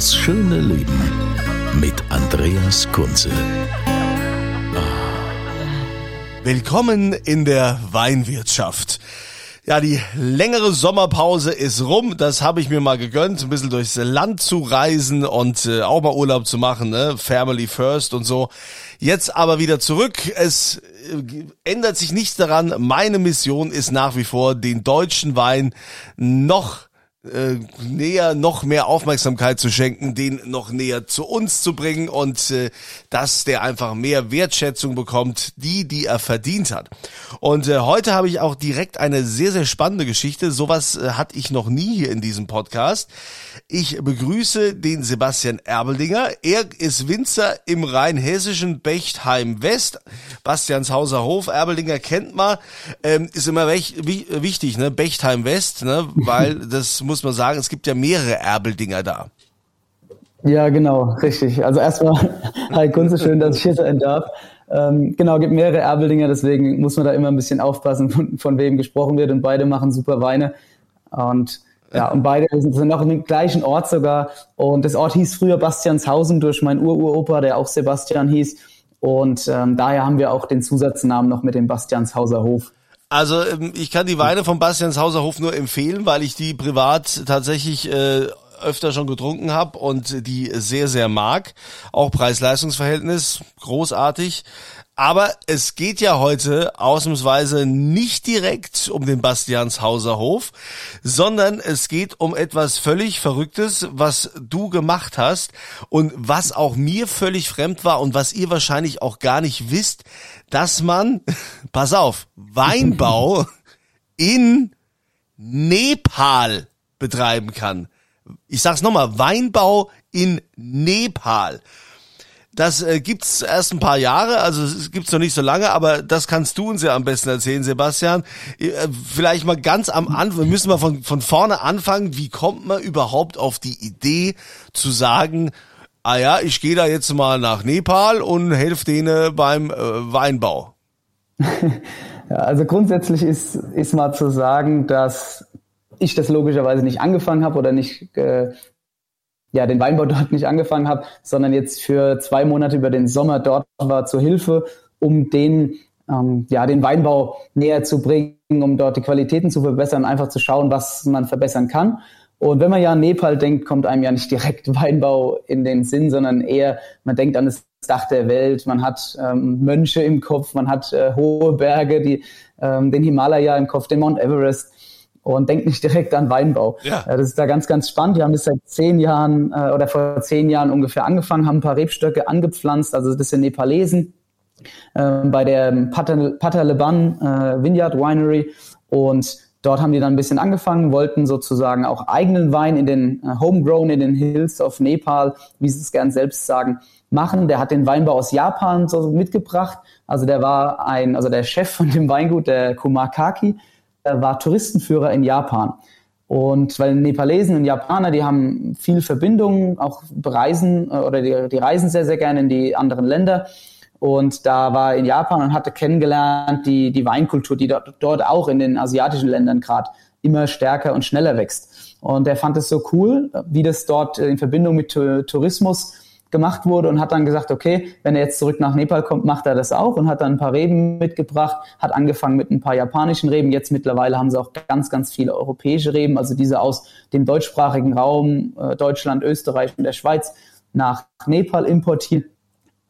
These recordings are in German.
Das schöne Leben mit Andreas Kunze. Willkommen in der Weinwirtschaft. Ja, die längere Sommerpause ist rum. Das habe ich mir mal gegönnt, ein bisschen durchs Land zu reisen und äh, auch mal Urlaub zu machen, ne? Family first und so. Jetzt aber wieder zurück. Es äh, ändert sich nichts daran. Meine Mission ist nach wie vor, den deutschen Wein noch äh, näher, noch mehr Aufmerksamkeit zu schenken, den noch näher zu uns zu bringen und äh, dass der einfach mehr Wertschätzung bekommt, die, die er verdient hat. Und äh, heute habe ich auch direkt eine sehr, sehr spannende Geschichte. Sowas äh, hatte ich noch nie hier in diesem Podcast. Ich begrüße den Sebastian Erbeldinger. Er ist Winzer im rheinhessischen Bechtheim West. Bastianshauser Hof. Erbeldinger kennt man. Ähm, ist immer recht, wichtig, ne? Bechtheim West, ne? Weil das muss man sagen, es gibt ja mehrere Erbeldinger da. Ja, genau, richtig. Also erstmal, hi Kunze, schön, dass ich hier sein darf. Ähm, genau, gibt mehrere Erbeldinger, deswegen muss man da immer ein bisschen aufpassen, von, von wem gesprochen wird. Und beide machen super Weine. Und ja, und beide sind noch im gleichen Ort sogar. Und das Ort hieß früher Bastianshausen durch meinen Ururopa, der auch Sebastian hieß. Und ähm, daher haben wir auch den Zusatznamen noch mit dem Bastianshauser Hof. Also ähm, ich kann die Weine vom Bastianshauser Hof nur empfehlen, weil ich die privat tatsächlich äh, öfter schon getrunken habe und die sehr, sehr mag. Auch Preis-Leistungs-Verhältnis großartig. Aber es geht ja heute ausnahmsweise nicht direkt um den Bastianshauser Hof, sondern es geht um etwas völlig Verrücktes, was du gemacht hast und was auch mir völlig fremd war und was ihr wahrscheinlich auch gar nicht wisst, dass man, pass auf, Weinbau in Nepal betreiben kann. Ich sag's nochmal, Weinbau in Nepal. Das äh, gibt's erst ein paar Jahre, also es gibt's noch nicht so lange, aber das kannst du uns ja am besten erzählen, Sebastian. Äh, vielleicht mal ganz am Anfang, wir müssen mal von, von vorne anfangen. Wie kommt man überhaupt auf die Idee zu sagen, ah ja, ich gehe da jetzt mal nach Nepal und helfe denen beim äh, Weinbau? ja, also grundsätzlich ist, ist mal zu sagen, dass ich das logischerweise nicht angefangen habe oder nicht äh, ja, den Weinbau dort nicht angefangen habe, sondern jetzt für zwei Monate über den Sommer dort war zur Hilfe, um den, ähm, ja, den Weinbau näher zu bringen, um dort die Qualitäten zu verbessern, einfach zu schauen, was man verbessern kann. Und wenn man ja an Nepal denkt, kommt einem ja nicht direkt Weinbau in den Sinn, sondern eher, man denkt an das Dach der Welt, man hat ähm, Mönche im Kopf, man hat äh, hohe Berge, die, ähm, den Himalaya im Kopf, den Mount Everest und denkt nicht direkt an Weinbau. Ja. Das ist da ganz, ganz spannend. Wir haben das seit zehn Jahren äh, oder vor zehn Jahren ungefähr angefangen, haben ein paar Rebstöcke angepflanzt, also das sind Nepalesen äh, bei der Pataleban äh, Vineyard Winery und dort haben die dann ein bisschen angefangen, wollten sozusagen auch eigenen Wein in den äh, Homegrown in den Hills of Nepal, wie sie es gern selbst sagen, machen. Der hat den Weinbau aus Japan so mitgebracht. Also der war ein, also der Chef von dem Weingut, der Kumar Kaki, war Touristenführer in Japan. Und weil Nepalesen und Japaner, die haben viel Verbindungen, auch bereisen äh, oder die, die reisen sehr, sehr gerne in die anderen Länder. Und da war in Japan und hatte kennengelernt die, die Weinkultur, die dort, dort auch in den asiatischen Ländern gerade immer stärker und schneller wächst. Und er fand es so cool, wie das dort in Verbindung mit Tourismus gemacht wurde und hat dann gesagt, okay, wenn er jetzt zurück nach Nepal kommt, macht er das auch und hat dann ein paar Reben mitgebracht, hat angefangen mit ein paar japanischen Reben. Jetzt mittlerweile haben sie auch ganz, ganz viele europäische Reben, also diese aus dem deutschsprachigen Raum, äh, Deutschland, Österreich und der Schweiz nach Nepal importiert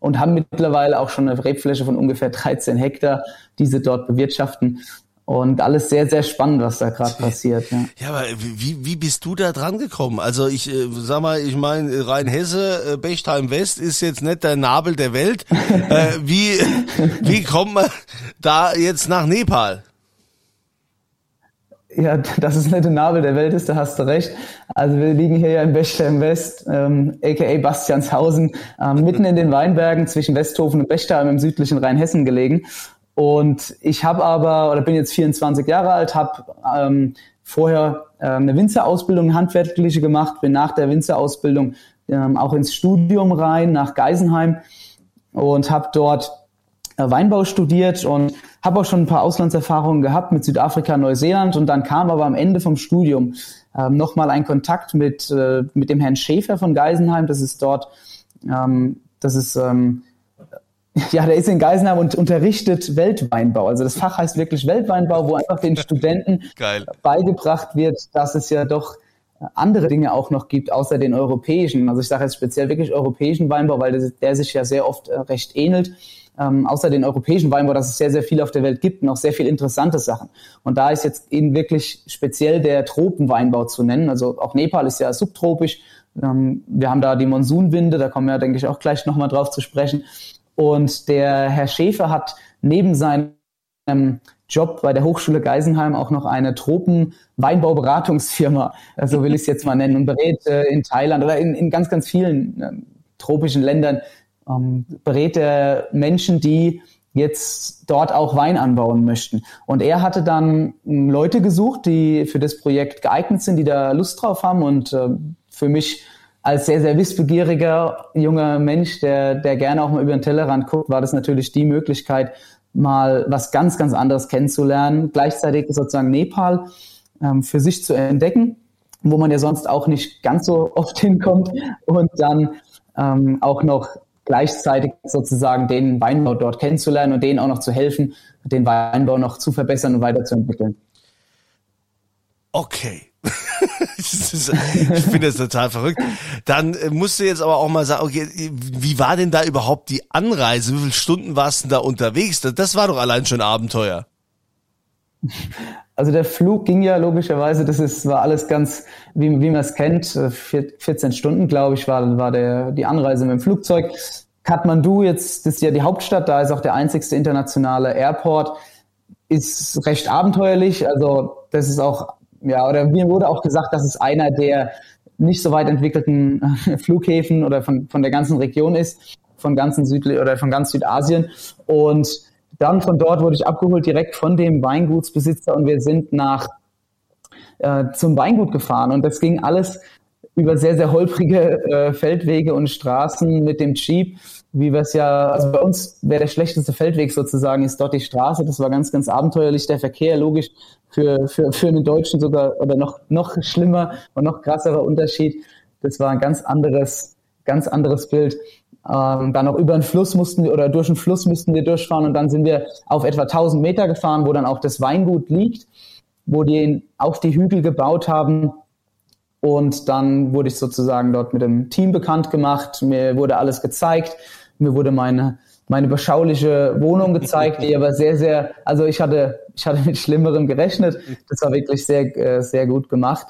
und haben mittlerweile auch schon eine Rebfläche von ungefähr 13 Hektar, die sie dort bewirtschaften. Und alles sehr, sehr spannend, was da gerade passiert. Ja. ja, aber wie, wie bist du da dran gekommen? Also ich äh, sag mal, ich meine, Rheinhesse, äh, Bechtheim West ist jetzt nicht der Nabel der Welt. äh, wie, wie kommt man da jetzt nach Nepal? Ja, dass es nicht der Nabel der Welt ist, da hast du recht. Also wir liegen hier ja in Bechtheim West, ähm, aka Bastianshausen, ähm, mitten in den Weinbergen zwischen Westhofen und Bechtheim im südlichen Rheinhessen gelegen. Und ich habe aber, oder bin jetzt 24 Jahre alt, habe ähm, vorher äh, eine Winzerausbildung, handwerkliche gemacht, bin nach der Winzerausbildung ähm, auch ins Studium rein, nach Geisenheim und habe dort äh, Weinbau studiert und habe auch schon ein paar Auslandserfahrungen gehabt mit Südafrika, Neuseeland und dann kam aber am Ende vom Studium ähm, nochmal ein Kontakt mit, äh, mit dem Herrn Schäfer von Geisenheim. Das ist dort, ähm, das ist ähm, ja, der ist in Geisenheim und unterrichtet Weltweinbau. Also das Fach heißt wirklich Weltweinbau, wo einfach den Studenten Geil. beigebracht wird, dass es ja doch andere Dinge auch noch gibt, außer den europäischen. Also ich sage jetzt speziell wirklich europäischen Weinbau, weil der, der sich ja sehr oft äh, recht ähnelt. Ähm, außer den europäischen Weinbau, dass es sehr, sehr viel auf der Welt gibt und auch sehr viel interessante Sachen. Und da ist jetzt eben wirklich speziell der Tropenweinbau zu nennen. Also auch Nepal ist ja subtropisch. Ähm, wir haben da die Monsunwinde, da kommen wir, denke ich, auch gleich nochmal drauf zu sprechen. Und der Herr Schäfer hat neben seinem Job bei der Hochschule Geisenheim auch noch eine Tropen-Weinbauberatungsfirma, so will ich es jetzt mal nennen, und berät äh, in Thailand oder in, in ganz, ganz vielen äh, tropischen Ländern, ähm, berät er Menschen, die jetzt dort auch Wein anbauen möchten. Und er hatte dann ähm, Leute gesucht, die für das Projekt geeignet sind, die da Lust drauf haben und äh, für mich als sehr, sehr wissbegieriger junger Mensch, der, der gerne auch mal über den Tellerrand guckt, war das natürlich die Möglichkeit, mal was ganz, ganz anderes kennenzulernen, gleichzeitig sozusagen Nepal ähm, für sich zu entdecken, wo man ja sonst auch nicht ganz so oft hinkommt und dann ähm, auch noch gleichzeitig sozusagen den Weinbau dort kennenzulernen und denen auch noch zu helfen, den Weinbau noch zu verbessern und weiterzuentwickeln. Okay. ich finde das total verrückt. Dann äh, musst du jetzt aber auch mal sagen, okay, wie war denn da überhaupt die Anreise? Wie viele Stunden warst du da unterwegs? Das war doch allein schon Abenteuer. Also der Flug ging ja logischerweise, das ist, war alles ganz, wie, wie man es kennt, 14 äh, Stunden, glaube ich, war, war der, die Anreise mit dem Flugzeug. Kathmandu jetzt, das ist ja die Hauptstadt, da ist auch der einzigste internationale Airport, ist recht abenteuerlich. Also das ist auch ja, oder mir wurde auch gesagt, dass es einer der nicht so weit entwickelten äh, Flughäfen oder von, von der ganzen Region ist, von ganzen Südli oder von ganz Südasien. Und dann von dort wurde ich abgeholt direkt von dem Weingutsbesitzer und wir sind nach äh, zum Weingut gefahren und das ging alles über sehr, sehr holprige äh, Feldwege und Straßen mit dem Jeep, wie wir es ja, also bei uns wäre der schlechteste Feldweg sozusagen, ist dort die Straße. Das war ganz, ganz abenteuerlich. Der Verkehr, logisch, für, für, für einen Deutschen sogar, oder noch, noch schlimmer und noch krasserer Unterschied. Das war ein ganz anderes, ganz anderes Bild. Ähm, dann auch über einen Fluss mussten wir, oder durch einen Fluss mussten wir durchfahren und dann sind wir auf etwa 1000 Meter gefahren, wo dann auch das Weingut liegt, wo die auf die Hügel gebaut haben und dann wurde ich sozusagen dort mit dem Team bekannt gemacht. Mir wurde alles gezeigt. Mir wurde meine, meine beschauliche Wohnung gezeigt, die aber sehr, sehr, also ich hatte, ich hatte mit Schlimmerem gerechnet. Das war wirklich sehr, äh, sehr gut gemacht.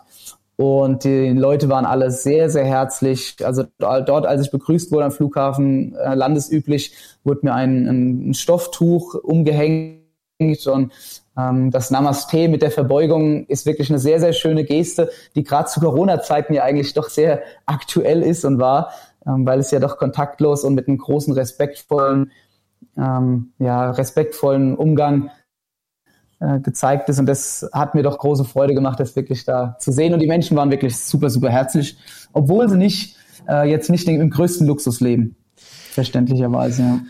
Und die Leute waren alle sehr, sehr herzlich. Also dort, als ich begrüßt wurde am Flughafen, äh, landesüblich, wurde mir ein, ein Stofftuch umgehängt und das Namaste mit der Verbeugung ist wirklich eine sehr, sehr schöne Geste, die gerade zu Corona-Zeiten ja eigentlich doch sehr aktuell ist und war, ähm, weil es ja doch kontaktlos und mit einem großen respektvollen, ähm, ja, respektvollen Umgang äh, gezeigt ist. Und das hat mir doch große Freude gemacht, das wirklich da zu sehen. Und die Menschen waren wirklich super, super herzlich, obwohl sie nicht äh, jetzt nicht im größten Luxus leben. Verständlicherweise, ja.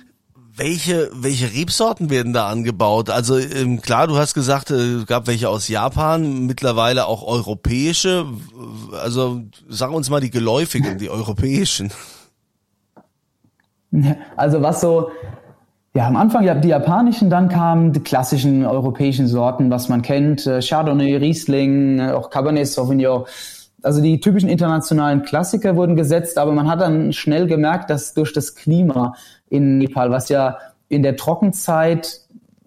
Welche, welche Rebsorten werden da angebaut? Also ähm, klar, du hast gesagt, es äh, gab welche aus Japan, mittlerweile auch europäische. Also sag uns mal die geläufigen, die europäischen. Also was so, ja, am Anfang ja die japanischen, dann kamen die klassischen europäischen Sorten, was man kennt, äh, Chardonnay, Riesling, äh, auch Cabernet Sauvignon. Also die typischen internationalen Klassiker wurden gesetzt, aber man hat dann schnell gemerkt, dass durch das Klima in Nepal, was ja in der Trockenzeit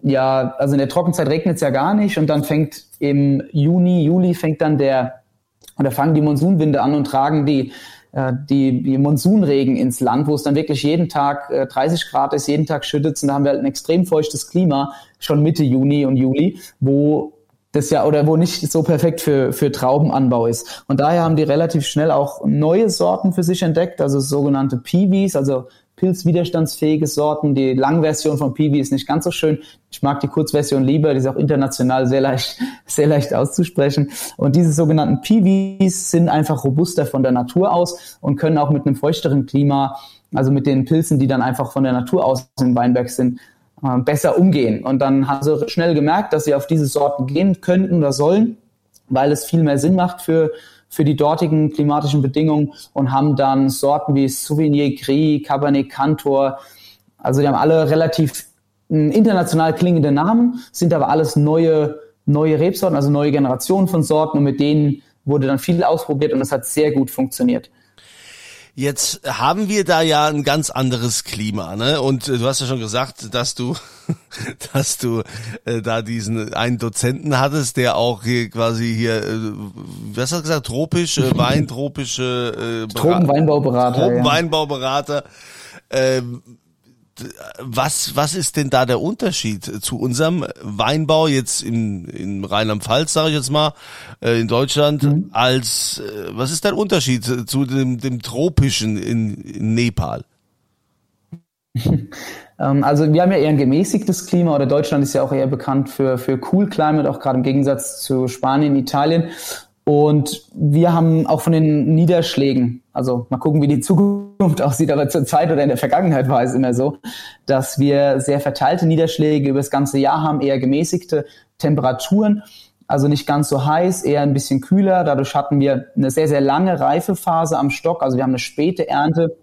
ja, also in der Trockenzeit regnet es ja gar nicht und dann fängt im Juni, Juli fängt dann der, oder fangen die Monsunwinde an und tragen die, äh, die, die Monsunregen ins Land, wo es dann wirklich jeden Tag äh, 30 Grad ist, jeden Tag schüttet und da haben wir halt ein extrem feuchtes Klima schon Mitte Juni und Juli, wo das ja oder wo nicht so perfekt für, für Traubenanbau ist. Und daher haben die relativ schnell auch neue Sorten für sich entdeckt, also sogenannte Peewees, also pilzwiderstandsfähige Sorten. Die Langversion von Peewee ist nicht ganz so schön. Ich mag die Kurzversion lieber, die ist auch international sehr leicht, sehr leicht auszusprechen. Und diese sogenannten Peewees sind einfach robuster von der Natur aus und können auch mit einem feuchteren Klima, also mit den Pilzen, die dann einfach von der Natur aus im Weinberg sind, besser umgehen. Und dann haben sie schnell gemerkt, dass sie auf diese Sorten gehen könnten oder sollen, weil es viel mehr Sinn macht für, für die dortigen klimatischen Bedingungen und haben dann Sorten wie Souvenir Gris, Cabernet Cantor, also die haben alle relativ hm, international klingende Namen, sind aber alles neue, neue Rebsorten, also neue Generationen von Sorten und mit denen wurde dann viel ausprobiert und es hat sehr gut funktioniert. Jetzt haben wir da ja ein ganz anderes Klima, ne? Und äh, du hast ja schon gesagt, dass du, dass du äh, da diesen einen Dozenten hattest, der auch hier quasi hier, äh, was hast du gesagt, tropisch, äh, weintropische äh, Tropenweinbauberater. Tropenweinbauberater. Ja. Ähm, was, was ist denn da der Unterschied zu unserem Weinbau jetzt in, in Rheinland-Pfalz, sage ich jetzt mal, äh, in Deutschland, mhm. als, äh, was ist der Unterschied zu dem, dem tropischen in, in Nepal? Ähm, also wir haben ja eher ein gemäßigtes Klima oder Deutschland ist ja auch eher bekannt für, für Cool Climate, auch gerade im Gegensatz zu Spanien, Italien. Und wir haben auch von den Niederschlägen, also mal gucken, wie die Zukunft aussieht, aber zur Zeit oder in der Vergangenheit war es immer so, dass wir sehr verteilte Niederschläge über das ganze Jahr haben, eher gemäßigte Temperaturen, also nicht ganz so heiß, eher ein bisschen kühler. Dadurch hatten wir eine sehr, sehr lange Reifephase am Stock, also wir haben eine späte Ernte.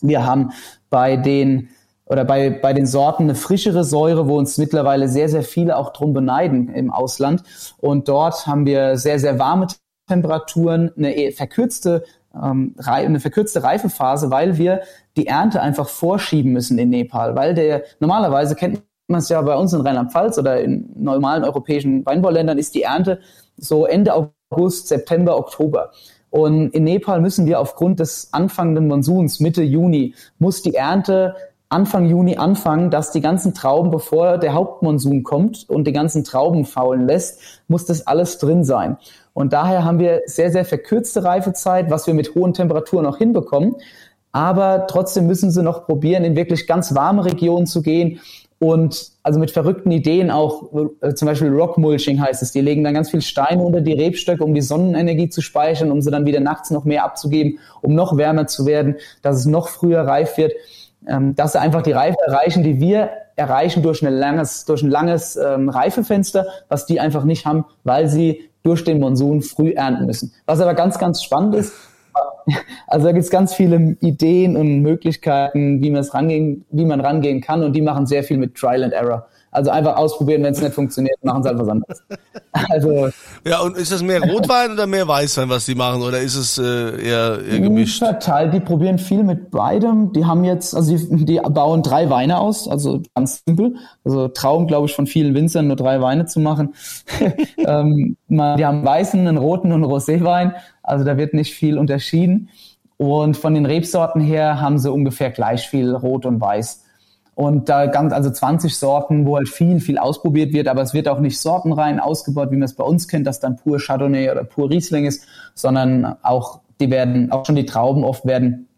Wir haben bei den oder bei, bei den Sorten eine frischere Säure, wo uns mittlerweile sehr, sehr viele auch drum beneiden im Ausland. Und dort haben wir sehr, sehr warme Temperaturen, eine verkürzte, ähm, eine verkürzte Reifephase, weil wir die Ernte einfach vorschieben müssen in Nepal, weil der normalerweise kennt man es ja bei uns in Rheinland-Pfalz oder in normalen europäischen Weinbauländern ist die Ernte so Ende August, September, Oktober. Und in Nepal müssen wir aufgrund des anfangenden Monsuns Mitte Juni muss die Ernte Anfang Juni anfangen, dass die ganzen Trauben, bevor der Hauptmonsun kommt und die ganzen Trauben faulen lässt, muss das alles drin sein. Und daher haben wir sehr, sehr verkürzte Reifezeit, was wir mit hohen Temperaturen auch hinbekommen. Aber trotzdem müssen sie noch probieren, in wirklich ganz warme Regionen zu gehen und also mit verrückten Ideen auch, äh, zum Beispiel Rockmulching heißt es, die legen dann ganz viel Steine unter die Rebstöcke, um die Sonnenenergie zu speichern, um sie dann wieder nachts noch mehr abzugeben, um noch wärmer zu werden, dass es noch früher reif wird ähm, dass sie einfach die Reife erreichen, die wir erreichen durch, ein langes, durch ein langes ähm, Reifefenster, was die einfach nicht haben, weil sie durch den Monsun früh ernten müssen. Was aber ganz, ganz spannend ist, also da gibt es ganz viele Ideen und Möglichkeiten, wie man es rangehen, wie man rangehen kann und die machen sehr viel mit Trial and Error. Also einfach ausprobieren, wenn es nicht funktioniert, machen sie halt was anderes. Also ja, und ist das mehr Rotwein oder mehr Weißwein, was die machen, oder ist es äh, eher, eher gemischt? Verteilt, die probieren viel mit beidem. Die haben jetzt, also die, die bauen drei Weine aus, also ganz simpel. Also Traum, glaube ich, von vielen Winzern nur drei Weine zu machen. ähm, die haben weißen, einen roten und einen Roséwein. Also da wird nicht viel unterschieden. Und von den Rebsorten her haben sie ungefähr gleich viel Rot und Weiß. Und da ganz, also 20 Sorten, wo halt viel, viel ausprobiert wird, aber es wird auch nicht sortenrein ausgebaut, wie man es bei uns kennt, dass dann pur Chardonnay oder pur Riesling ist, sondern auch, die werden, auch schon die Trauben oft werden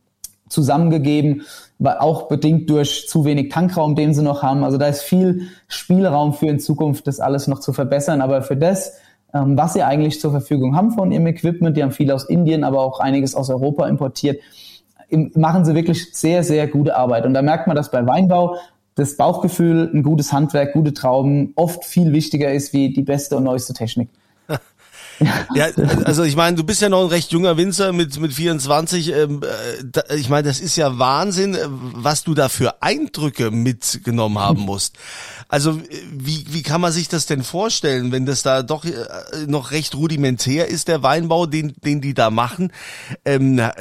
zusammengegeben, auch bedingt durch zu wenig Tankraum, den sie noch haben. Also da ist viel Spielraum für in Zukunft, das alles noch zu verbessern. Aber für das, ähm, was sie eigentlich zur Verfügung haben von ihrem Equipment, die haben viel aus Indien, aber auch einiges aus Europa importiert, machen sie wirklich sehr, sehr gute Arbeit. Und da merkt man, dass bei Weinbau das Bauchgefühl, ein gutes Handwerk, gute Trauben oft viel wichtiger ist wie die beste und neueste Technik. Ja, also ich meine, du bist ja noch ein recht junger Winzer mit mit 24. Ähm, äh, da, ich meine, das ist ja Wahnsinn, äh, was du da für Eindrücke mitgenommen haben musst. Also wie wie kann man sich das denn vorstellen, wenn das da doch äh, noch recht rudimentär ist der Weinbau, den den die da machen? Ähm, äh,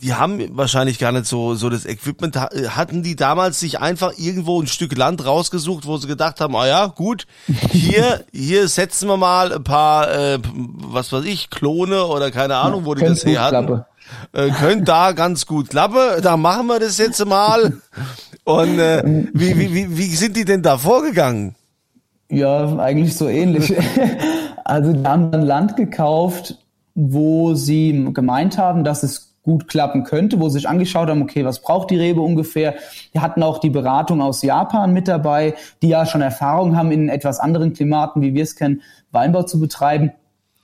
die haben wahrscheinlich gar nicht so so das Equipment. Hatten die damals sich einfach irgendwo ein Stück Land rausgesucht, wo sie gedacht haben, ah ja, gut, hier hier setzen wir mal ein paar äh, was weiß ich, Klone oder keine Ahnung, wo die das her hatten. Äh, könnt da ganz gut klappen, da machen wir das jetzt mal. Und äh, wie, wie, wie, wie sind die denn da vorgegangen? Ja, eigentlich so ähnlich. also die haben dann Land gekauft, wo sie gemeint haben, dass es gut klappen könnte, wo sie sich angeschaut haben, okay, was braucht die Rebe ungefähr. Die hatten auch die Beratung aus Japan mit dabei, die ja schon Erfahrung haben in etwas anderen Klimaten, wie wir es kennen, Weinbau zu betreiben.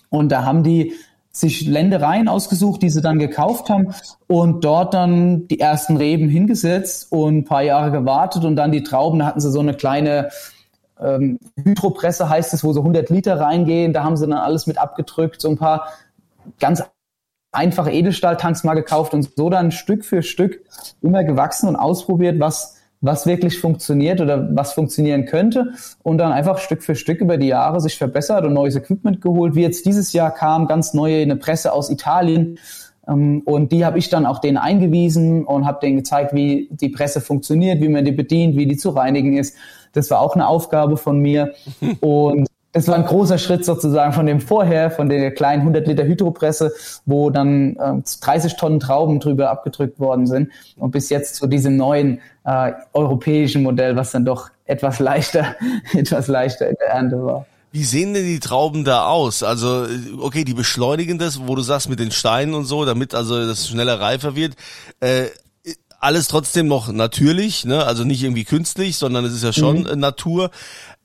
Und da haben die sich Ländereien ausgesucht, die sie dann gekauft haben und dort dann die ersten Reben hingesetzt und ein paar Jahre gewartet und dann die Trauben, da hatten sie so eine kleine ähm, Hydropresse heißt es, wo so 100 Liter reingehen, da haben sie dann alles mit abgedrückt, so ein paar ganz einfache Edelstahltanks mal gekauft und so dann Stück für Stück immer gewachsen und ausprobiert, was was wirklich funktioniert oder was funktionieren könnte und dann einfach Stück für Stück über die Jahre sich verbessert und neues Equipment geholt. Wie jetzt dieses Jahr kam ganz neue eine Presse aus Italien ähm, und die habe ich dann auch denen eingewiesen und habe denen gezeigt, wie die Presse funktioniert, wie man die bedient, wie die zu reinigen ist. Das war auch eine Aufgabe von mir und es war ein großer Schritt sozusagen von dem vorher, von der kleinen 100 Liter Hydropresse, wo dann äh, 30 Tonnen Trauben drüber abgedrückt worden sind und bis jetzt zu diesem neuen äh, europäischen Modell, was dann doch etwas leichter, etwas leichter in der Ernte war. Wie sehen denn die Trauben da aus? Also, okay, die beschleunigen das, wo du sagst, mit den Steinen und so, damit also das schneller reifer wird. Äh, alles trotzdem noch natürlich, ne? also nicht irgendwie künstlich, sondern es ist ja schon mhm. Natur.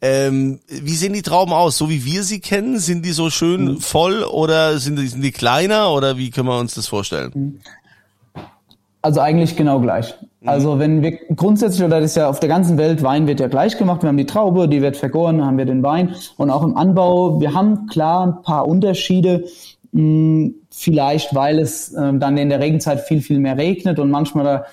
Ähm, wie sehen die Trauben aus? So wie wir sie kennen? Sind die so schön mhm. voll oder sind die, sind die kleiner oder wie können wir uns das vorstellen? Also eigentlich genau gleich. Mhm. Also wenn wir grundsätzlich, oder das ist ja auf der ganzen Welt, Wein wird ja gleich gemacht. Wir haben die Traube, die wird vergoren, dann haben wir den Wein. Und auch im Anbau, wir haben klar ein paar Unterschiede. Hm, vielleicht, weil es ähm, dann in der Regenzeit viel, viel mehr regnet und manchmal da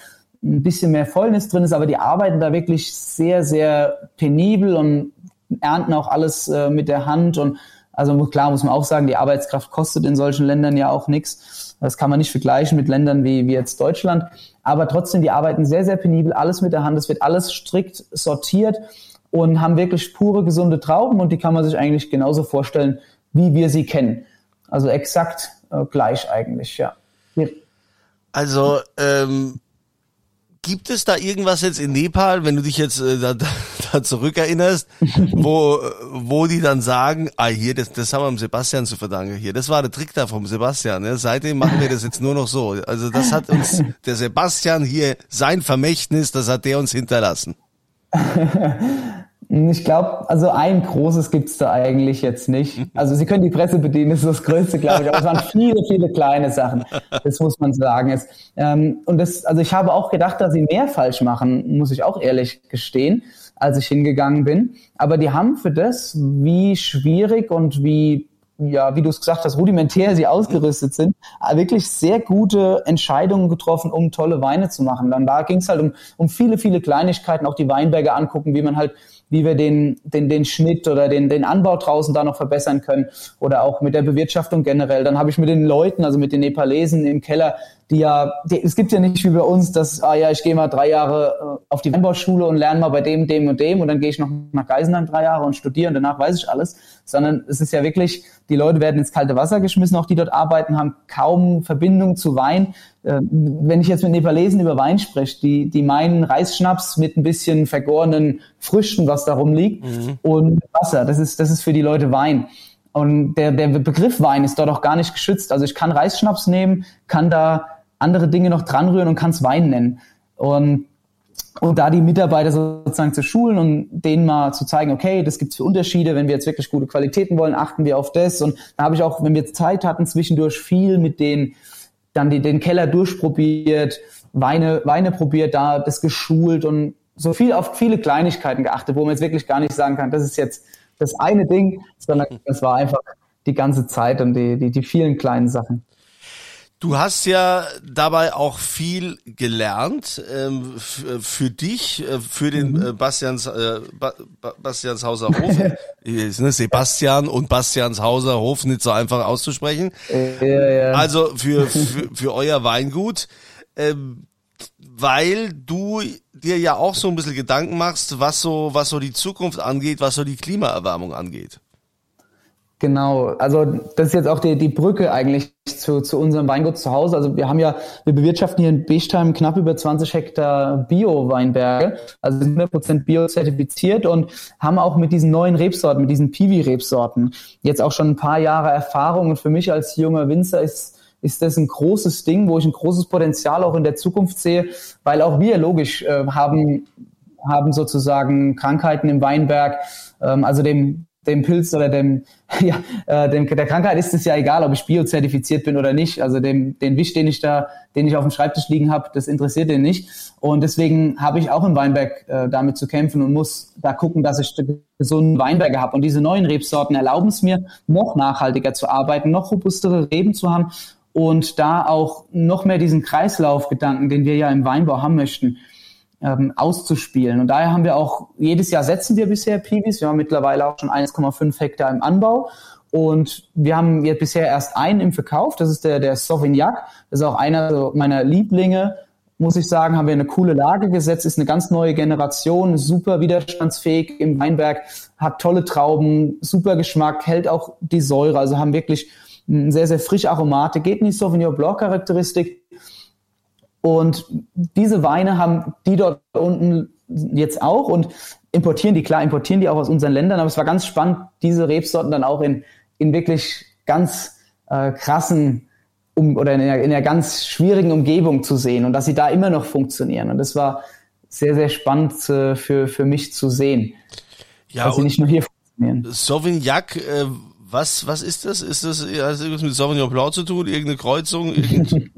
ein bisschen mehr Fäulnis drin ist, aber die arbeiten da wirklich sehr, sehr penibel und ernten auch alles äh, mit der Hand und also klar muss man auch sagen, die Arbeitskraft kostet in solchen Ländern ja auch nichts. Das kann man nicht vergleichen mit Ländern wie, wie jetzt Deutschland. Aber trotzdem, die arbeiten sehr, sehr penibel, alles mit der Hand. Es wird alles strikt sortiert und haben wirklich pure, gesunde Trauben und die kann man sich eigentlich genauso vorstellen, wie wir sie kennen. Also exakt äh, gleich eigentlich, ja. Also ähm, gibt es da irgendwas jetzt in Nepal, wenn du dich jetzt äh, da, da zurückerinnerst, wo, wo die dann sagen, ah hier, das, das haben wir dem Sebastian zu verdanken hier. Das war der Trick da vom Sebastian. Ne? Seitdem machen wir das jetzt nur noch so. Also das hat uns der Sebastian hier, sein Vermächtnis, das hat der uns hinterlassen. Ich glaube, also ein großes gibt's da eigentlich jetzt nicht. Also Sie können die Presse bedienen, das ist das Größte, glaube ich. Aber es waren viele, viele kleine Sachen. Das muss man sagen. Es, ähm, und das, also ich habe auch gedacht, dass sie mehr falsch machen, muss ich auch ehrlich gestehen, als ich hingegangen bin. Aber die haben für das, wie schwierig und wie ja, wie du es gesagt hast, rudimentär sie ausgerüstet sind, wirklich sehr gute Entscheidungen getroffen, um tolle Weine zu machen. Dann da ging es halt um, um viele, viele Kleinigkeiten, auch die Weinberge angucken, wie man halt wie wir den, den, den Schnitt oder den, den Anbau draußen da noch verbessern können oder auch mit der Bewirtschaftung generell. Dann habe ich mit den Leuten, also mit den Nepalesen im Keller, die ja, die, es gibt ja nicht wie bei uns, dass, ah ja, ich gehe mal drei Jahre äh, auf die Weinbauschule und lerne mal bei dem, dem und dem und dann gehe ich noch nach Geisenheim drei Jahre und studiere und danach weiß ich alles, sondern es ist ja wirklich, die Leute werden ins kalte Wasser geschmissen, auch die dort arbeiten, haben kaum Verbindung zu Wein. Äh, wenn ich jetzt mit Nepalesen über Wein spreche, die, die meinen Reisschnaps mit ein bisschen vergorenen Früchten, was darum liegt, mhm. und Wasser. Das ist, das ist für die Leute Wein. Und der, der Begriff Wein ist dort auch gar nicht geschützt. Also ich kann Reisschnaps nehmen, kann da andere Dinge noch dran rühren und kann es Wein nennen. Und, und da die Mitarbeiter sozusagen zu schulen und denen mal zu zeigen, okay, das gibt's für Unterschiede, wenn wir jetzt wirklich gute Qualitäten wollen, achten wir auf das. Und da habe ich auch, wenn wir Zeit hatten, zwischendurch viel mit den, dann die, den Keller durchprobiert, Weine, Weine probiert, da das geschult und so viel auf viele Kleinigkeiten geachtet, wo man jetzt wirklich gar nicht sagen kann, das ist jetzt das eine Ding, sondern das war einfach die ganze Zeit und die, die, die vielen kleinen Sachen. Du hast ja dabei auch viel gelernt ähm, für dich, äh, für den mhm. äh, Bastians, äh, ba Bastianshauser Hof. ne, Sebastian und Bastianshauser Hof nicht so einfach auszusprechen. Ja, ja. Also für, für, für euer Weingut. Ähm, weil du dir ja auch so ein bisschen Gedanken machst, was so, was so die Zukunft angeht, was so die Klimaerwärmung angeht. Genau, also das ist jetzt auch die, die Brücke eigentlich zu, zu unserem Weingut zu Hause. Also wir haben ja, wir bewirtschaften hier in Bechtheim knapp über 20 Hektar Bio-Weinberge, also 100% bio-zertifiziert und haben auch mit diesen neuen Rebsorten, mit diesen Piwi-Rebsorten jetzt auch schon ein paar Jahre Erfahrung. Und für mich als junger Winzer ist, ist das ein großes Ding, wo ich ein großes Potenzial auch in der Zukunft sehe, weil auch wir logisch äh, haben, haben sozusagen Krankheiten im Weinberg, ähm, also dem dem Pilz oder dem, ja, äh, dem, der Krankheit ist es ja egal, ob ich biozertifiziert bin oder nicht. Also dem, den Wisch, den ich da, den ich auf dem Schreibtisch liegen habe, das interessiert den nicht. Und deswegen habe ich auch im Weinberg äh, damit zu kämpfen und muss da gucken, dass ich gesunden Weinberge habe. Und diese neuen Rebsorten erlauben es mir, noch nachhaltiger zu arbeiten, noch robustere Reben zu haben und da auch noch mehr diesen Kreislaufgedanken, den wir ja im Weinbau haben möchten, ähm, auszuspielen. Und daher haben wir auch, jedes Jahr setzen wir bisher Piwis. Wir haben mittlerweile auch schon 1,5 Hektar im Anbau. Und wir haben jetzt bisher erst einen im Verkauf. Das ist der, der Sauvignac. Das ist auch einer meiner Lieblinge. Muss ich sagen, haben wir eine coole Lage gesetzt, ist eine ganz neue Generation, super widerstandsfähig im Weinberg, hat tolle Trauben, super Geschmack, hält auch die Säure, also haben wirklich eine sehr, sehr frische Aromate, geht die Sauvignon Blanc Charakteristik und diese Weine haben die dort unten jetzt auch und importieren die, klar, importieren die auch aus unseren Ländern, aber es war ganz spannend, diese Rebsorten dann auch in, in wirklich ganz äh, krassen um, oder in einer, in einer ganz schwierigen Umgebung zu sehen und dass sie da immer noch funktionieren. Und das war sehr, sehr spannend äh, für, für mich zu sehen. Ja, dass sie nicht nur hier funktionieren. Sauvignac, äh, was, was ist das? Ist das, hat das irgendwas mit Sauvignon Blanc zu tun? Irgendeine Kreuzung? Irgend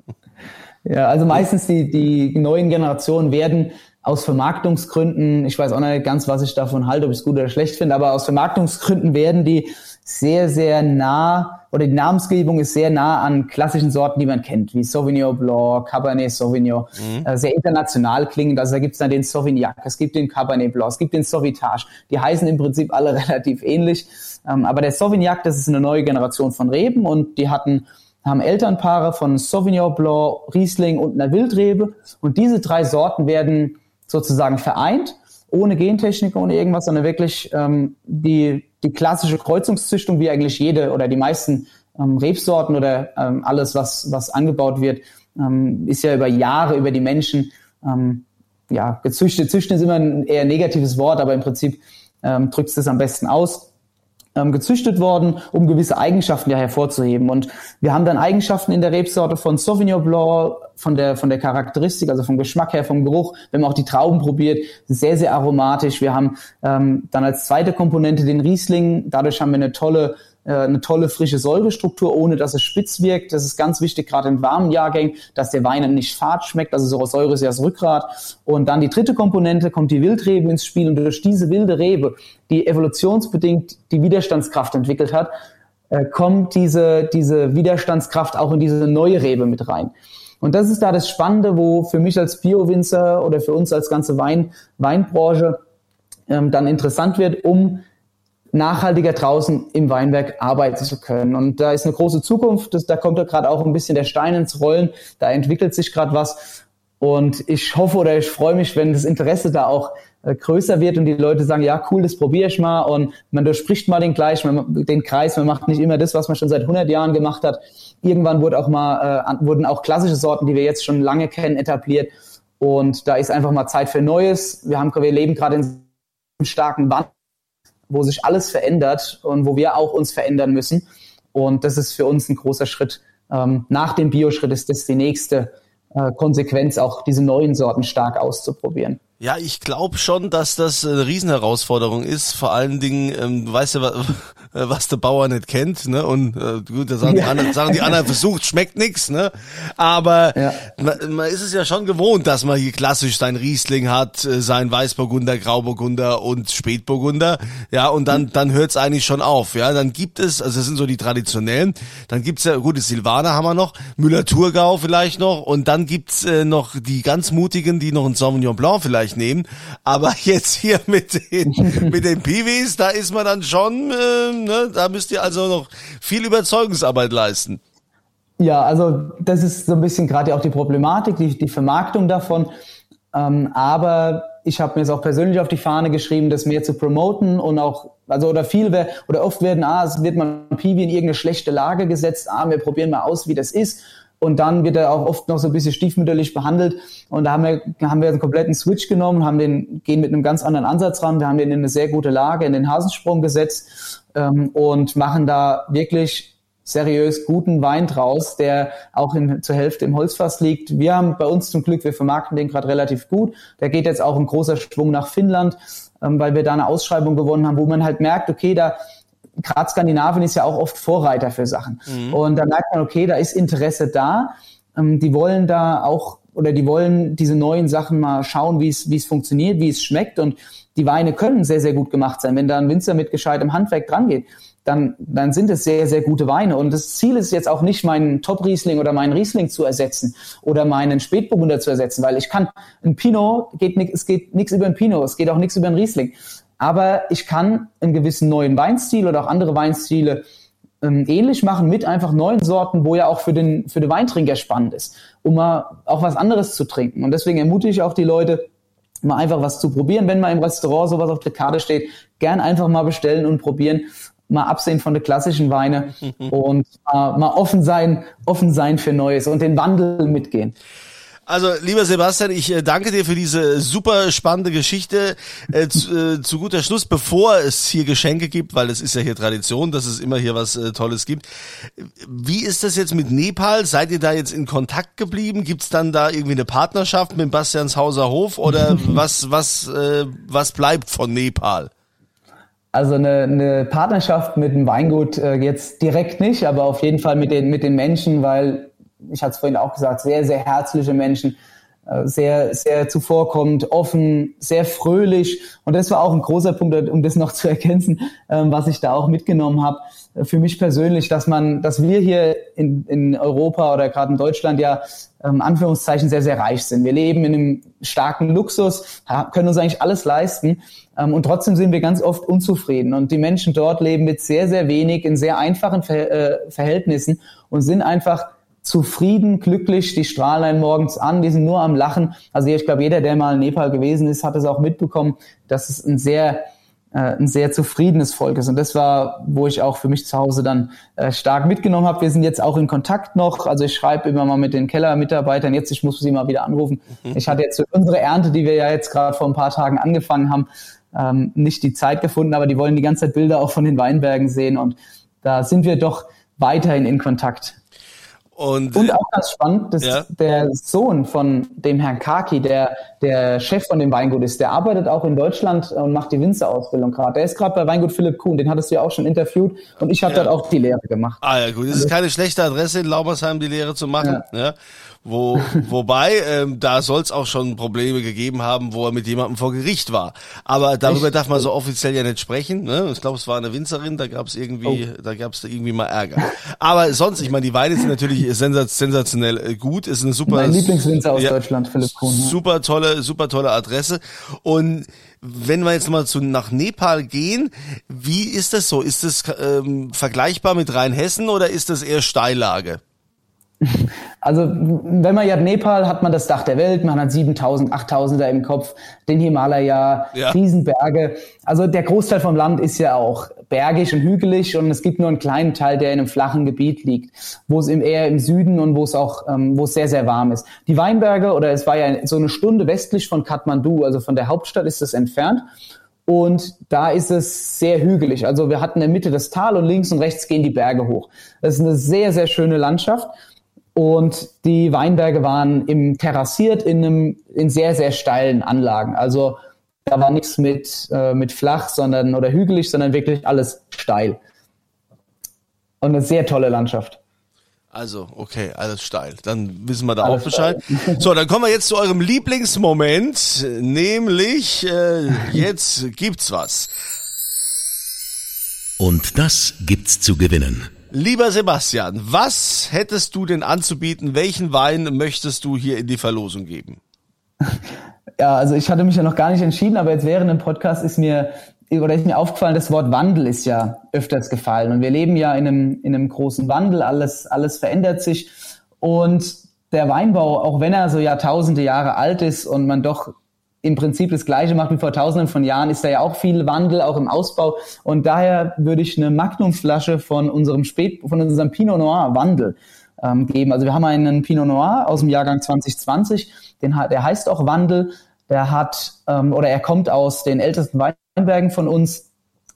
Ja, also meistens die, die neuen Generationen werden aus Vermarktungsgründen, ich weiß auch nicht ganz, was ich davon halte, ob ich es gut oder schlecht finde, aber aus Vermarktungsgründen werden die sehr, sehr nah oder die Namensgebung ist sehr nah an klassischen Sorten, die man kennt, wie Sauvignon Blanc, Cabernet Sauvignon, mhm. äh, sehr international klingend. Also da gibt es dann den Sauvignac, es gibt den Cabernet Blanc, es gibt den Sauvitage. Die heißen im Prinzip alle relativ ähnlich. Ähm, aber der Sauvignac, das ist eine neue Generation von Reben und die hatten haben Elternpaare von Sauvignon Blanc, Riesling und einer Wildrebe. Und diese drei Sorten werden sozusagen vereint, ohne Gentechnik, ohne irgendwas, sondern wirklich ähm, die, die klassische Kreuzungszüchtung, wie eigentlich jede oder die meisten ähm, Rebsorten oder ähm, alles, was, was angebaut wird, ähm, ist ja über Jahre über die Menschen ähm, ja, gezüchtet. Züchten ist immer ein eher negatives Wort, aber im Prinzip ähm, drückt es das am besten aus ähm, gezüchtet worden, um gewisse Eigenschaften ja hervorzuheben. Und wir haben dann Eigenschaften in der Rebsorte von Sauvignon Blanc, von der, von der Charakteristik, also vom Geschmack her, vom Geruch. Wir haben auch die Trauben probiert, sehr, sehr aromatisch. Wir haben ähm, dann als zweite Komponente den Riesling. Dadurch haben wir eine tolle eine tolle frische Säurestruktur, ohne dass es spitz wirkt. Das ist ganz wichtig, gerade in warmen Jahrgängen, dass der Wein nicht fad schmeckt. Also so Säure ist ja das Rückgrat. Und dann die dritte Komponente kommt die Wildrebe ins Spiel. Und durch diese wilde Rebe, die evolutionsbedingt die Widerstandskraft entwickelt hat, äh, kommt diese, diese Widerstandskraft auch in diese neue Rebe mit rein. Und das ist da das Spannende, wo für mich als Bio-Winzer oder für uns als ganze Wein, Weinbranche ähm, dann interessant wird, um nachhaltiger draußen im Weinberg arbeiten zu können. Und da ist eine große Zukunft. Das, da kommt ja gerade auch ein bisschen der Stein ins Rollen. Da entwickelt sich gerade was. Und ich hoffe oder ich freue mich, wenn das Interesse da auch äh, größer wird und die Leute sagen, ja cool, das probiere ich mal und man durchspricht mal den gleich, den Kreis, man macht nicht immer das, was man schon seit 100 Jahren gemacht hat. Irgendwann wurde auch mal, äh, wurden auch klassische Sorten, die wir jetzt schon lange kennen, etabliert und da ist einfach mal Zeit für Neues. Wir haben, wir leben gerade in einem starken Wandel wo sich alles verändert und wo wir auch uns verändern müssen. Und das ist für uns ein großer Schritt. Ähm, nach dem Bioschritt ist das die nächste äh, Konsequenz, auch diese neuen Sorten stark auszuprobieren. Ja, ich glaube schon, dass das eine Riesenherausforderung ist. Vor allen Dingen, ähm, du weißt ja, was, was der Bauer nicht kennt, ne? Und äh, gut, da sagen, die anderen, sagen die anderen, versucht, schmeckt nix, ne? Aber ja. man, man ist es ja schon gewohnt, dass man hier klassisch sein Riesling hat, äh, sein Weißburgunder, Grauburgunder und Spätburgunder. Ja, und dann, dann hört es eigentlich schon auf. Ja, dann gibt es, also das sind so die traditionellen, dann gibt's ja, gute Silvaner haben wir noch, Müller-Thurgau vielleicht noch, und dann gibt's äh, noch die ganz mutigen, die noch ein Sauvignon Blanc vielleicht vielleicht nehmen. Aber jetzt hier mit den, mit den Piwis, da ist man dann schon, äh, ne, da müsst ihr also noch viel Überzeugungsarbeit leisten. Ja, also das ist so ein bisschen gerade auch die Problematik, die, die Vermarktung davon. Ähm, aber ich habe mir jetzt auch persönlich auf die Fahne geschrieben, das mehr zu promoten und auch, also oder viel oder oft werden, ah, es wird man Piwi in irgendeine schlechte Lage gesetzt, ah, wir probieren mal aus, wie das ist und dann wird er auch oft noch so ein bisschen stiefmütterlich behandelt. Und da haben wir, haben wir einen kompletten Switch genommen, haben den, gehen mit einem ganz anderen Ansatz ran. Wir haben den in eine sehr gute Lage, in den Hasensprung gesetzt ähm, und machen da wirklich seriös guten Wein draus, der auch in, zur Hälfte im Holzfass liegt. Wir haben bei uns zum Glück, wir vermarkten den gerade relativ gut. Der geht jetzt auch ein großer Schwung nach Finnland, ähm, weil wir da eine Ausschreibung gewonnen haben, wo man halt merkt, okay, da gerade Skandinavien ist ja auch oft Vorreiter für Sachen. Mhm. Und da merkt man, okay, da ist Interesse da. Ähm, die wollen da auch oder die wollen diese neuen Sachen mal schauen, wie es, wie es funktioniert, wie es schmeckt. Und die Weine können sehr, sehr gut gemacht sein. Wenn da ein Winzer mit gescheitem Handwerk dran geht, dann, dann sind es sehr, sehr gute Weine. Und das Ziel ist jetzt auch nicht, meinen Top-Riesling oder meinen Riesling zu ersetzen oder meinen Spätburgunder zu ersetzen, weil ich kann, ein Pinot geht nicht, es geht nichts über ein Pinot, es geht auch nichts über ein Riesling aber ich kann einen gewissen neuen Weinstil oder auch andere Weinstile ähm, ähnlich machen mit einfach neuen Sorten, wo ja auch für den, für den Weintrinker spannend ist, um mal auch was anderes zu trinken. Und deswegen ermutige ich auch die Leute, mal einfach was zu probieren. Wenn mal im Restaurant sowas auf der Karte steht, gern einfach mal bestellen und probieren. Mal absehen von der klassischen Weine und äh, mal offen sein, offen sein für Neues und den Wandel mitgehen. Also, lieber Sebastian, ich äh, danke dir für diese super spannende Geschichte. Äh, zu, äh, zu, guter Schluss, bevor es hier Geschenke gibt, weil es ist ja hier Tradition, dass es immer hier was äh, Tolles gibt. Wie ist das jetzt mit Nepal? Seid ihr da jetzt in Kontakt geblieben? Gibt's dann da irgendwie eine Partnerschaft mit Bastianshauser Hof oder was, was, äh, was bleibt von Nepal? Also eine, eine Partnerschaft mit dem Weingut äh, jetzt direkt nicht, aber auf jeden Fall mit den, mit den Menschen, weil ich hatte es vorhin auch gesagt, sehr, sehr herzliche Menschen, äh, sehr, sehr zuvorkommend, offen, sehr fröhlich. Und das war auch ein großer Punkt, um das noch zu ergänzen, ähm, was ich da auch mitgenommen habe. Äh, für mich persönlich, dass man, dass wir hier in, in Europa oder gerade in Deutschland ja ähm, Anführungszeichen sehr, sehr reich sind. Wir leben in einem starken Luxus, können uns eigentlich alles leisten. Ähm, und trotzdem sind wir ganz oft unzufrieden. Und die Menschen dort leben mit sehr, sehr wenig in sehr einfachen Ver äh, Verhältnissen und sind einfach zufrieden, glücklich, die strahlen einen morgens an, die sind nur am Lachen. Also ich glaube, jeder, der mal in Nepal gewesen ist, hat es auch mitbekommen, dass es ein sehr äh, ein sehr zufriedenes Volk ist. Und das war, wo ich auch für mich zu Hause dann äh, stark mitgenommen habe. Wir sind jetzt auch in Kontakt noch. Also ich schreibe immer mal mit den Kellermitarbeitern. Jetzt, ich muss sie mal wieder anrufen. Mhm. Ich hatte jetzt für unsere Ernte, die wir ja jetzt gerade vor ein paar Tagen angefangen haben, ähm, nicht die Zeit gefunden, aber die wollen die ganze Zeit Bilder auch von den Weinbergen sehen. Und da sind wir doch weiterhin in Kontakt. Und, und auch ganz spannend, dass ja. der Sohn von dem Herrn Kaki, der der Chef von dem Weingut ist, der arbeitet auch in Deutschland und macht die Winzerausbildung gerade. Der ist gerade bei Weingut Philipp Kuhn, den hattest du ja auch schon interviewt und ich habe ja. dort auch die Lehre gemacht. Ah ja gut, das ist keine schlechte Adresse in Laubersheim, die Lehre zu machen. Ja. Wo, wobei, ähm, da soll es auch schon Probleme gegeben haben, wo er mit jemandem vor Gericht war. Aber darüber Echt? darf man so offiziell ja nicht sprechen. Ne? Ich glaube, es war eine Winzerin, da gab es irgendwie, oh. da gab es irgendwie mal Ärger. Aber sonst, ich meine, die Weine sind natürlich sensationell äh, gut. Ist eine super. Mein Lieblingswinzer aus ja, Deutschland, Philipp Kuhn. Ja. Super tolle, super tolle Adresse. Und wenn wir jetzt mal zu nach Nepal gehen, wie ist das so? Ist das ähm, vergleichbar mit Rheinhessen oder ist das eher Steillage? Also, wenn man ja Nepal hat man das Dach der Welt, man hat 7000, 8000er im Kopf, den Himalaya, ja. Riesenberge. Also der Großteil vom Land ist ja auch bergig und hügelig und es gibt nur einen kleinen Teil, der in einem flachen Gebiet liegt, wo es eher im Süden und wo es auch, ähm, wo es sehr, sehr warm ist. Die Weinberge, oder es war ja so eine Stunde westlich von Kathmandu, also von der Hauptstadt ist es entfernt. Und da ist es sehr hügelig. Also wir hatten in der Mitte das Tal und links und rechts gehen die Berge hoch. Das ist eine sehr, sehr schöne Landschaft. Und die Weinberge waren im terrassiert in einem in sehr sehr steilen Anlagen. Also da war nichts mit äh, mit flach, sondern oder hügelig, sondern wirklich alles steil. Und eine sehr tolle Landschaft. Also, okay, alles steil. Dann wissen wir da alles auch Bescheid. Steil. So, dann kommen wir jetzt zu eurem Lieblingsmoment, nämlich äh, jetzt gibt's was. Und das gibt's zu gewinnen. Lieber Sebastian, was hättest du denn anzubieten? Welchen Wein möchtest du hier in die Verlosung geben? Ja, also ich hatte mich ja noch gar nicht entschieden, aber jetzt während dem Podcast ist mir oder ist mir aufgefallen, das Wort Wandel ist ja öfters gefallen. Und wir leben ja in einem, in einem großen Wandel, alles, alles verändert sich. Und der Weinbau, auch wenn er so Jahrtausende Jahre alt ist und man doch im Prinzip das Gleiche macht wie vor Tausenden von Jahren, ist da ja auch viel Wandel, auch im Ausbau. Und daher würde ich eine Magnumflasche von unserem Spät, von unserem Pinot Noir Wandel ähm, geben. Also wir haben einen Pinot Noir aus dem Jahrgang 2020, den, der heißt auch Wandel. Der hat ähm, oder er kommt aus den ältesten Wein Weinbergen von uns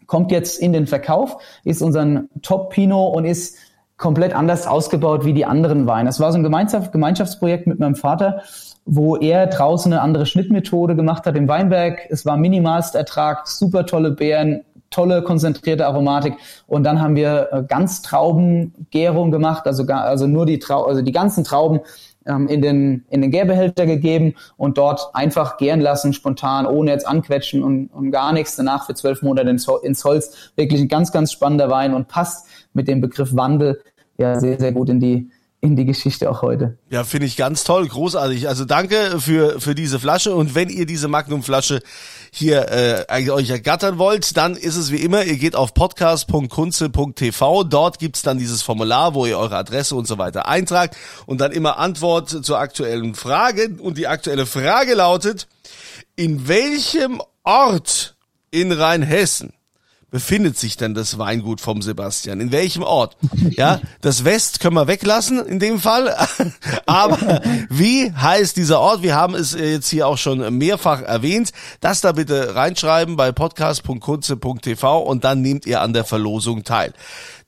kommt jetzt in den Verkauf, ist unser Top Pinot und ist komplett anders ausgebaut wie die anderen Weine. Das war so ein Gemeinschaft, Gemeinschaftsprojekt mit meinem Vater, wo er draußen eine andere Schnittmethode gemacht hat im Weinberg. Es war minimalst Ertrag, super tolle Beeren, tolle konzentrierte Aromatik und dann haben wir äh, ganz Traubengärung gemacht, also also nur die Trau also die ganzen Trauben ähm, in, den, in den Gärbehälter gegeben und dort einfach gären lassen, spontan, ohne jetzt anquetschen und, und gar nichts. Danach für zwölf Monate ins, ins Holz. Wirklich ein ganz, ganz spannender Wein und passt mit dem Begriff Wandel ja sehr, sehr gut in die, in die Geschichte auch heute. Ja, finde ich ganz toll, großartig. Also danke für, für diese Flasche und wenn ihr diese Magnum-Flasche hier äh, euch ergattern wollt, dann ist es wie immer, ihr geht auf podcast.kunze.tv, dort gibt's dann dieses Formular, wo ihr eure Adresse und so weiter eintragt und dann immer Antwort zur aktuellen Frage und die aktuelle Frage lautet, in welchem Ort in Rheinhessen befindet sich denn das Weingut vom Sebastian? In welchem Ort? Ja, das West können wir weglassen in dem Fall. Aber wie heißt dieser Ort? Wir haben es jetzt hier auch schon mehrfach erwähnt. Das da bitte reinschreiben bei podcast.kunze.tv und dann nehmt ihr an der Verlosung teil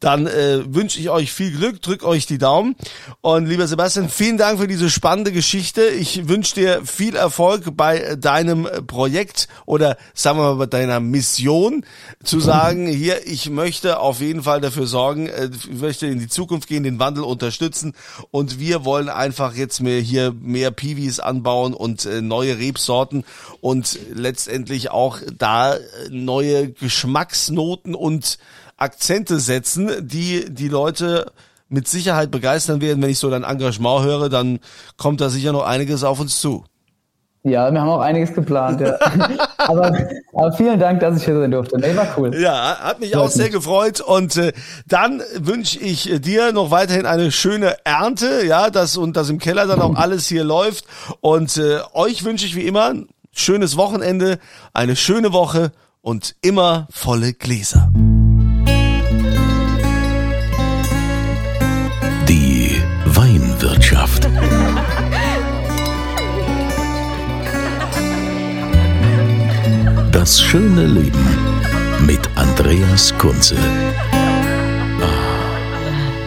dann äh, wünsche ich euch viel Glück, drück euch die Daumen. Und lieber Sebastian, vielen Dank für diese spannende Geschichte. Ich wünsche dir viel Erfolg bei deinem Projekt oder sagen wir mal bei deiner Mission, zu sagen, hier, ich möchte auf jeden Fall dafür sorgen, äh, ich möchte in die Zukunft gehen, den Wandel unterstützen und wir wollen einfach jetzt mehr hier mehr Piwis anbauen und äh, neue Rebsorten und letztendlich auch da neue Geschmacksnoten und Akzente setzen, die die Leute mit Sicherheit begeistern werden. Wenn ich so dein Engagement höre, dann kommt da sicher noch einiges auf uns zu. Ja, wir haben auch einiges geplant, ja. aber, aber vielen Dank, dass ich hier sein durfte. Nee, war cool. Ja, hat mich auch sehr gefreut. Und äh, dann wünsche ich dir noch weiterhin eine schöne Ernte, ja, dass und dass im Keller dann auch alles hier läuft. Und äh, euch wünsche ich wie immer ein schönes Wochenende, eine schöne Woche und immer volle Gläser. Schöne Leben mit Andreas Kunze.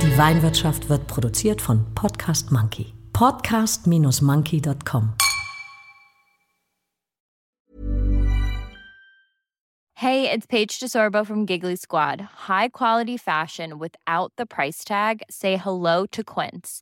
Die Weinwirtschaft wird produziert von Podcast Monkey. Podcast-monkey.com. Hey, it's Paige DeSorbo from Giggly Squad. High quality fashion without the price tag. Say hello to Quince.